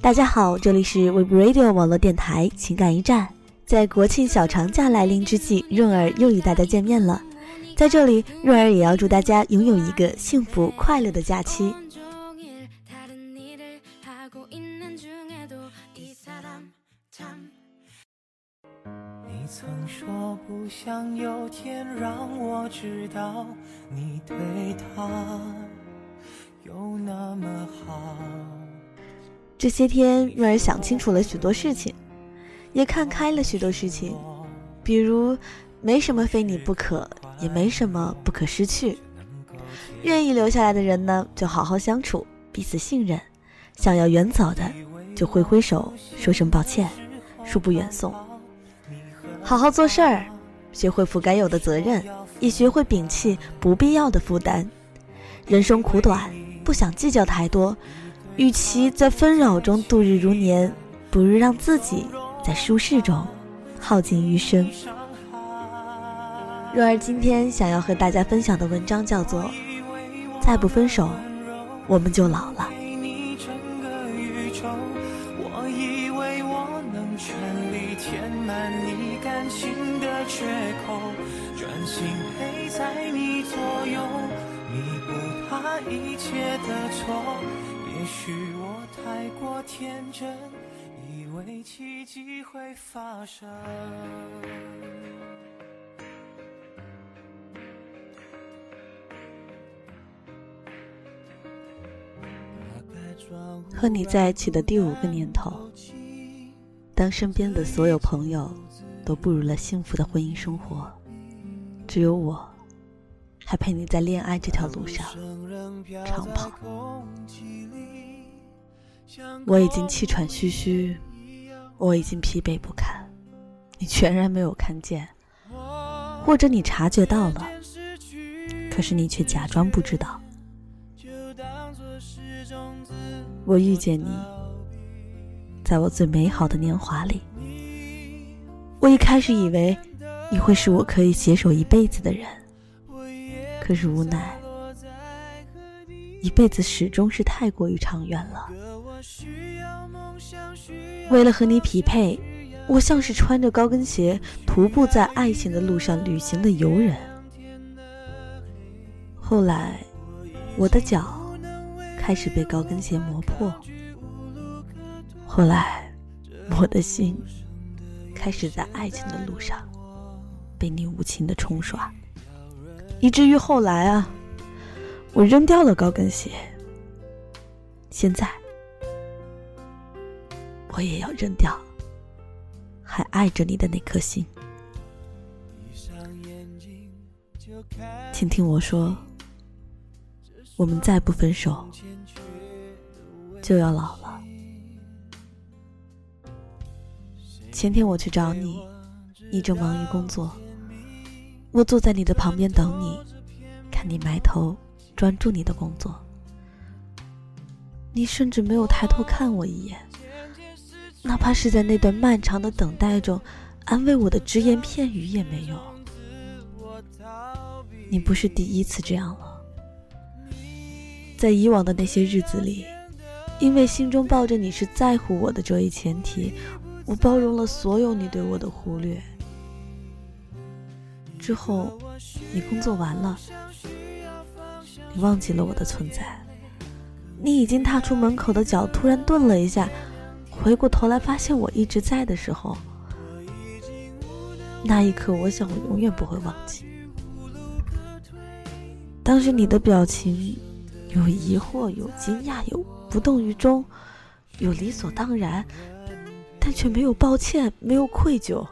大家好，这里是 Web Radio 网络电台情感驿站。在国庆小长假来临之际，润儿又与大家见面了。在这里，润儿也要祝大家拥有一个幸福快乐的假期。曾说不想有天让我知道你对他有那么好。这些天，润儿想清楚了许多事情，也看开了许多事情，比如，没什么非你不可，也没什么不可失去。愿意留下来的人呢，就好好相处，彼此信任；想要远走的，就挥挥手，说声抱歉，恕不远送。好好做事儿，学会负该有的责任，也学会摒弃不必要的负担。人生苦短，不想计较太多。与其在纷扰中度日如年，不如让自己在舒适中耗尽余生。若儿今天想要和大家分享的文章叫做《再不分手，我们就老了》。的错。也许我太过天真，以为奇迹会发生。和你在一起的第五个年头，当身边的所有朋友都步入了幸福的婚姻生活，只有我，还陪你在恋爱这条路上长跑。我已经气喘吁吁，我已经疲惫不堪，你全然没有看见，或者你察觉到了，可是你却假装不知道。我遇见你，在我最美好的年华里，我一开始以为你会是我可以携手一辈子的人，可是无奈，一辈子始终是太过于长远了。为了和你匹配，我像是穿着高跟鞋徒步在爱情的路上旅行的游人。后来，我的脚开始被高跟鞋磨破。后来，我的心开始在爱情的路上被你无情的冲刷，以至于后来啊，我扔掉了高跟鞋。现在。我也要扔掉还爱着你的那颗心。请听我说，我们再不分手，就要老了。前天我去找你，你正忙于工作，我坐在你的旁边等你，看你埋头专注你的工作，你甚至没有抬头看我一眼。哪怕是在那段漫长的等待中，安慰我的只言片语也没有。你不是第一次这样了，在以往的那些日子里，因为心中抱着你是在乎我的这一前提，我包容了所有你对我的忽略。之后，你工作完了，你忘记了我的存在，你已经踏出门口的脚突然顿了一下。回过头来发现我一直在的时候，那一刻，我想我永远不会忘记。当时你的表情，有疑惑，有惊讶，有不动于衷，有理所当然，但却没有抱歉，没有愧疚。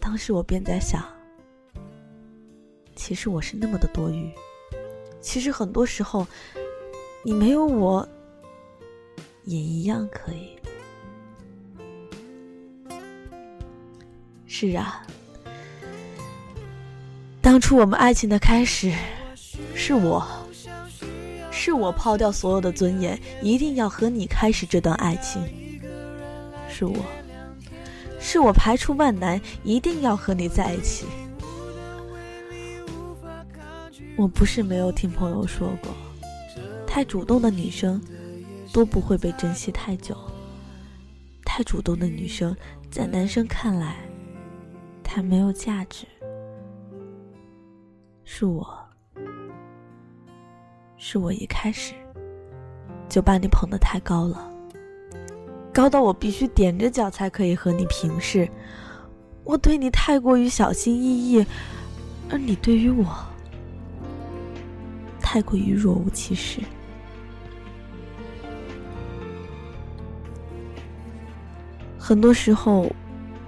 当时我便在想，其实我是那么的多余，其实很多时候，你没有我。也一样可以。是啊，当初我们爱情的开始，是我，是我抛掉所有的尊严，一定要和你开始这段爱情。是我，是我排除万难一定要和你在一起。我不是没有听朋友说过，太主动的女生都不会被珍惜太久。太主动的女生，在男生看来，太没有价值。是我，是我一开始就把你捧得太高了，高到我必须踮着脚才可以和你平视。我对你太过于小心翼翼，而你对于我太过于若无其事。很多时候，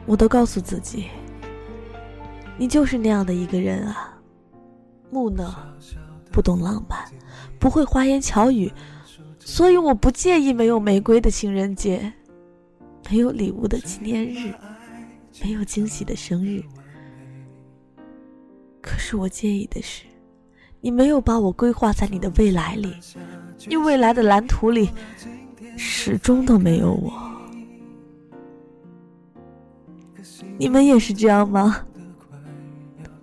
我都告诉自己，你就是那样的一个人啊，木讷，不懂浪漫，不会花言巧语，所以我不介意没有玫瑰的情人节，没有礼物的纪念日，没有惊喜的生日。可是我介意的是，你没有把我规划在你的未来里，你未来的蓝图里，始终都没有我。你们也是这样吗？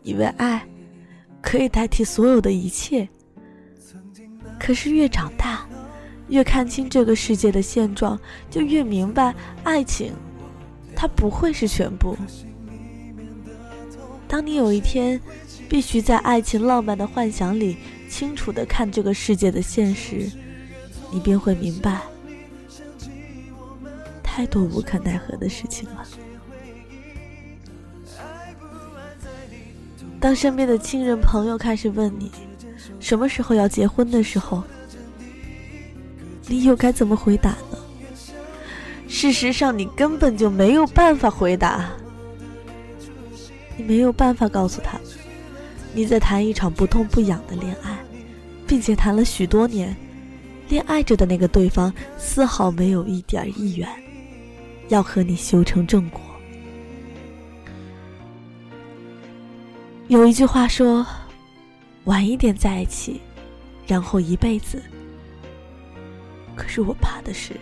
以为爱可以代替所有的一切，可是越长大，越看清这个世界的现状，就越明白，爱情它不会是全部。当你有一天必须在爱情浪漫的幻想里清楚的看这个世界的现实，你便会明白，太多无可奈何的事情了。当身边的亲人朋友开始问你什么时候要结婚的时候，你又该怎么回答呢？事实上，你根本就没有办法回答。你没有办法告诉他，你在谈一场不痛不痒的恋爱，并且谈了许多年，恋爱着的那个对方丝毫没有一点意愿要和你修成正果。有一句话说：“晚一点在一起，然后一辈子。”可是我怕的是，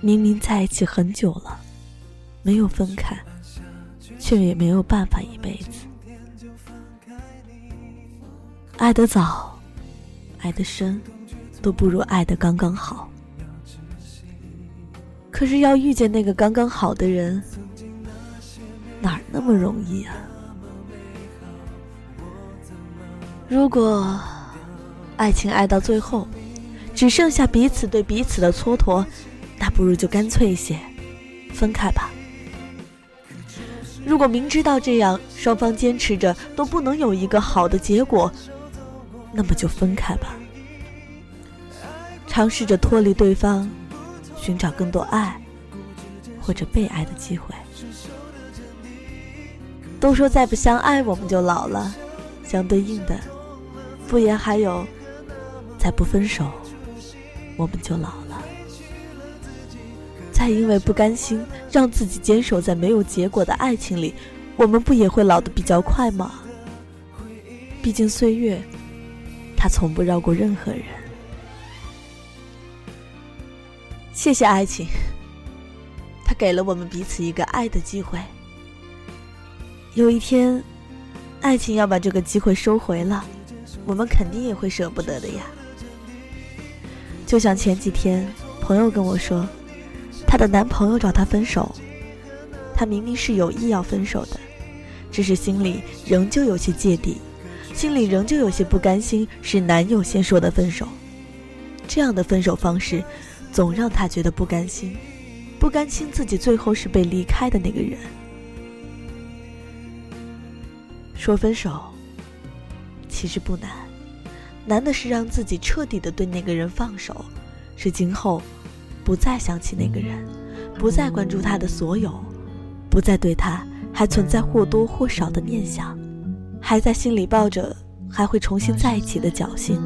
明明在一起很久了，没有分开，却也没有办法一辈子。爱得早，爱得深，都不如爱得刚刚好。可是要遇见那个刚刚好的人，哪那么容易啊？如果爱情爱到最后，只剩下彼此对彼此的蹉跎，那不如就干脆一些，分开吧。如果明知道这样双方坚持着都不能有一个好的结果，那么就分开吧。尝试着脱离对方，寻找更多爱或者被爱的机会。都说再不相爱我们就老了，相对应的。不言还有，再不分手，我们就老了。再因为不甘心让自己坚守在没有结果的爱情里，我们不也会老得比较快吗？毕竟岁月，他从不绕过任何人。谢谢爱情，他给了我们彼此一个爱的机会。有一天，爱情要把这个机会收回了。我们肯定也会舍不得的呀。就像前几天，朋友跟我说，她的男朋友找她分手，她明明是有意要分手的，只是心里仍旧有些芥蒂，心里仍旧有些不甘心，是男友先说的分手。这样的分手方式，总让她觉得不甘心，不甘心自己最后是被离开的那个人。说分手。其实不难，难的是让自己彻底的对那个人放手，是今后不再想起那个人，不再关注他的所有，不再对他还存在或多或少的念想，还在心里抱着还会重新在一起的侥幸。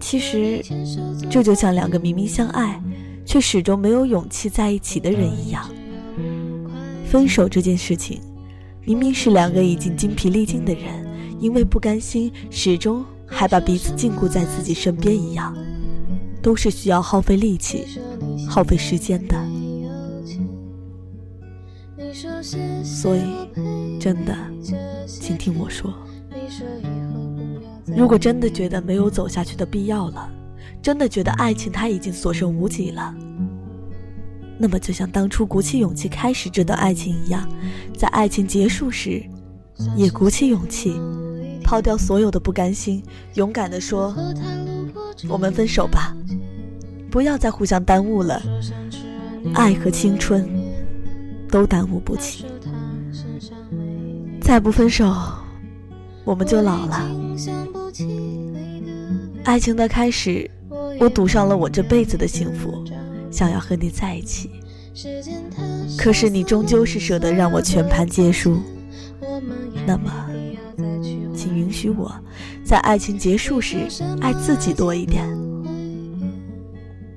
其实，这就像两个明明相爱，却始终没有勇气在一起的人一样。分手这件事情。明明是两个已经精疲力尽的人，因为不甘心，始终还把彼此禁锢在自己身边一样，都是需要耗费力气、耗费时间的。所以，真的，请听我说，如果真的觉得没有走下去的必要了，真的觉得爱情它已经所剩无几了，那么就像当初鼓起勇气开始这段爱情一样，在爱情结束时，也鼓起勇气，抛掉所有的不甘心，勇敢地说：“我们分手吧，不要再互相耽误了，爱和青春都耽误不起，再不分手，我们就老了。”爱情的开始。我赌上了我这辈子的幸福，想要和你在一起。可是你终究是舍得让我全盘皆输。那么，请允许我在爱情结束时爱自己多一点。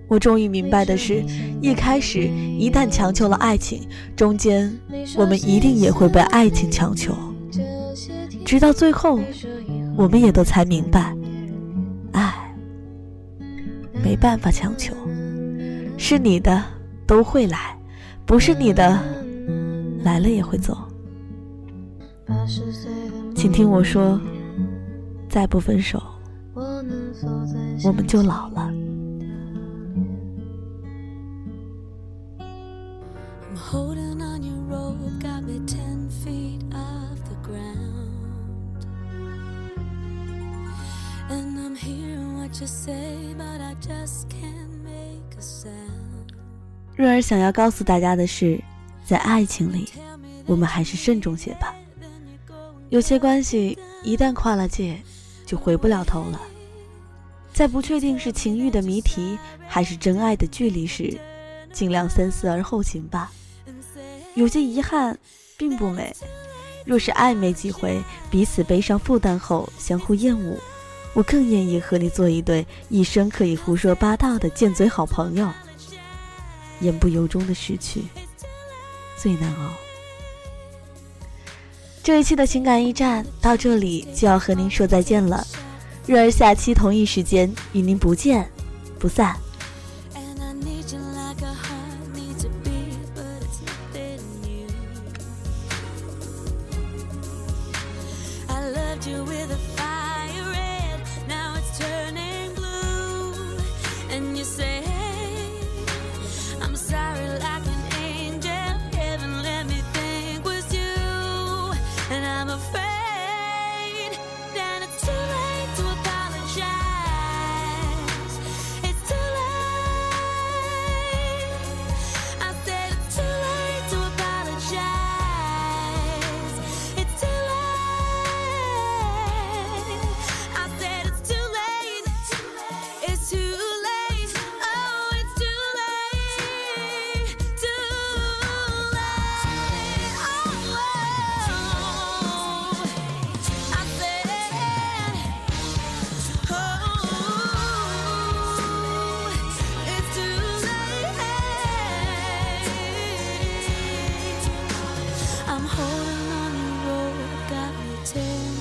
我终于明白的是，一开始一旦强求了爱情，中间我们一定也会被爱情强求，直到最后，我们也都才明白。爱没办法强求，是你的都会来，不是你的来了也会走。请听我说，再不分手，我们就老了。瑞儿想要告诉大家的是，在爱情里，我们还是慎重些吧。有些关系一旦跨了界，就回不了头了。在不确定是情欲的谜题还是真爱的距离时，尽量三思而后行吧。有些遗憾并不美。若是暧昧几回，彼此背上负担后相互厌恶。我更愿意和你做一对一生可以胡说八道的贱嘴好朋友。言不由衷的失去最难熬。这一期的情感驿站到这里就要和您说再见了，瑞儿下期同一时间与您不见不散。pretend